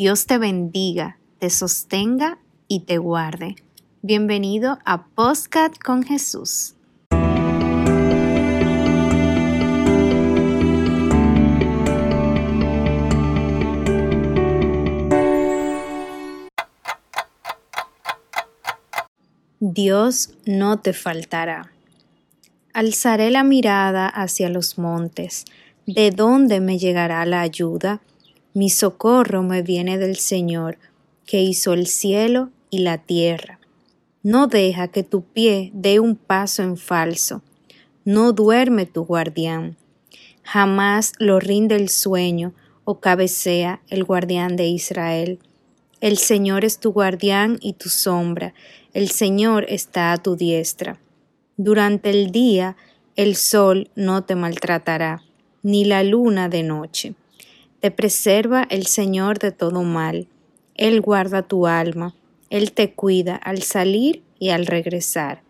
Dios te bendiga, te sostenga y te guarde. Bienvenido a Postcat con Jesús. Dios no te faltará. Alzaré la mirada hacia los montes. ¿De dónde me llegará la ayuda? Mi socorro me viene del Señor, que hizo el cielo y la tierra. No deja que tu pie dé un paso en falso. No duerme tu guardián. Jamás lo rinde el sueño o cabecea el guardián de Israel. El Señor es tu guardián y tu sombra. El Señor está a tu diestra. Durante el día el sol no te maltratará, ni la luna de noche. Te preserva el Señor de todo mal. Él guarda tu alma. Él te cuida al salir y al regresar,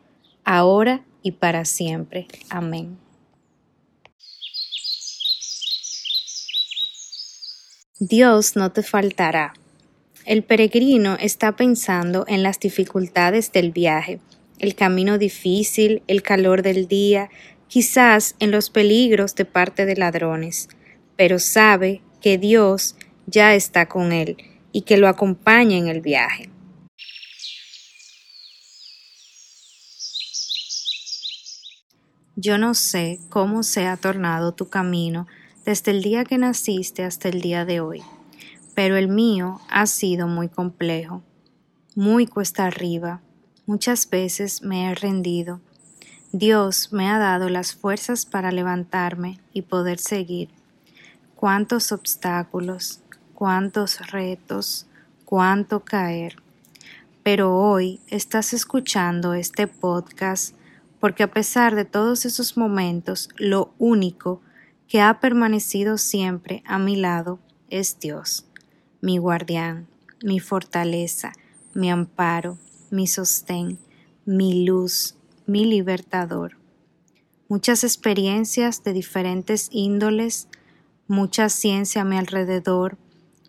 ahora y para siempre. Amén. Dios no te faltará. El peregrino está pensando en las dificultades del viaje, el camino difícil, el calor del día, quizás en los peligros de parte de ladrones, pero sabe que Dios ya está con él y que lo acompaña en el viaje. Yo no sé cómo se ha tornado tu camino desde el día que naciste hasta el día de hoy, pero el mío ha sido muy complejo, muy cuesta arriba. Muchas veces me he rendido. Dios me ha dado las fuerzas para levantarme y poder seguir cuántos obstáculos, cuántos retos, cuánto caer. Pero hoy estás escuchando este podcast porque a pesar de todos esos momentos, lo único que ha permanecido siempre a mi lado es Dios, mi guardián, mi fortaleza, mi amparo, mi sostén, mi luz, mi libertador. Muchas experiencias de diferentes índoles mucha ciencia a mi alrededor,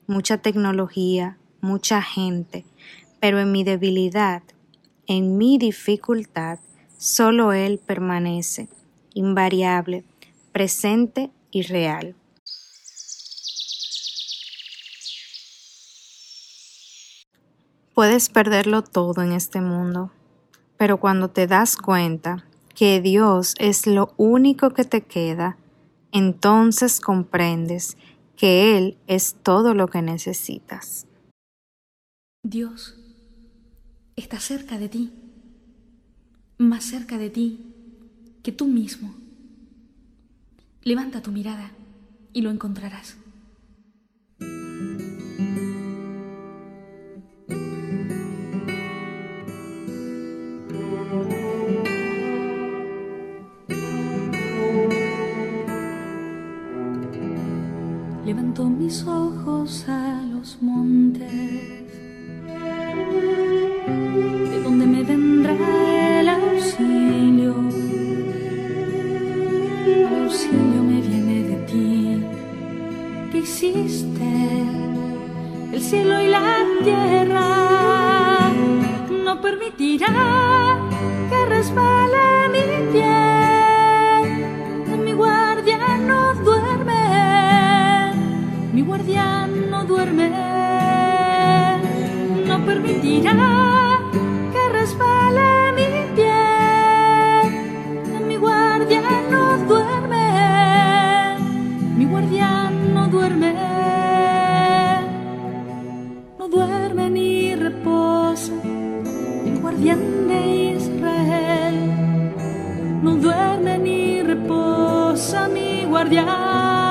mucha tecnología, mucha gente, pero en mi debilidad, en mi dificultad, solo Él permanece, invariable, presente y real. Puedes perderlo todo en este mundo, pero cuando te das cuenta que Dios es lo único que te queda, entonces comprendes que Él es todo lo que necesitas. Dios está cerca de ti, más cerca de ti que tú mismo. Levanta tu mirada y lo encontrarás. Levanto mis ojos a los montes, de donde me vendrá el auxilio. El auxilio me viene de ti, que hiciste el cielo y la tierra. No permitirá que resbale mi pie. Permitirá que resbale mi pie. Mi guardián no duerme, mi guardián no duerme, no duerme ni reposa, el guardián de Israel. No duerme ni reposa mi guardián.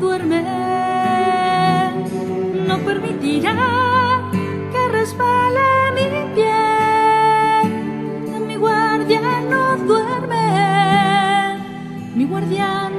duerme, no permitirá que resbale mi pie. Mi guardián no duerme, mi guardián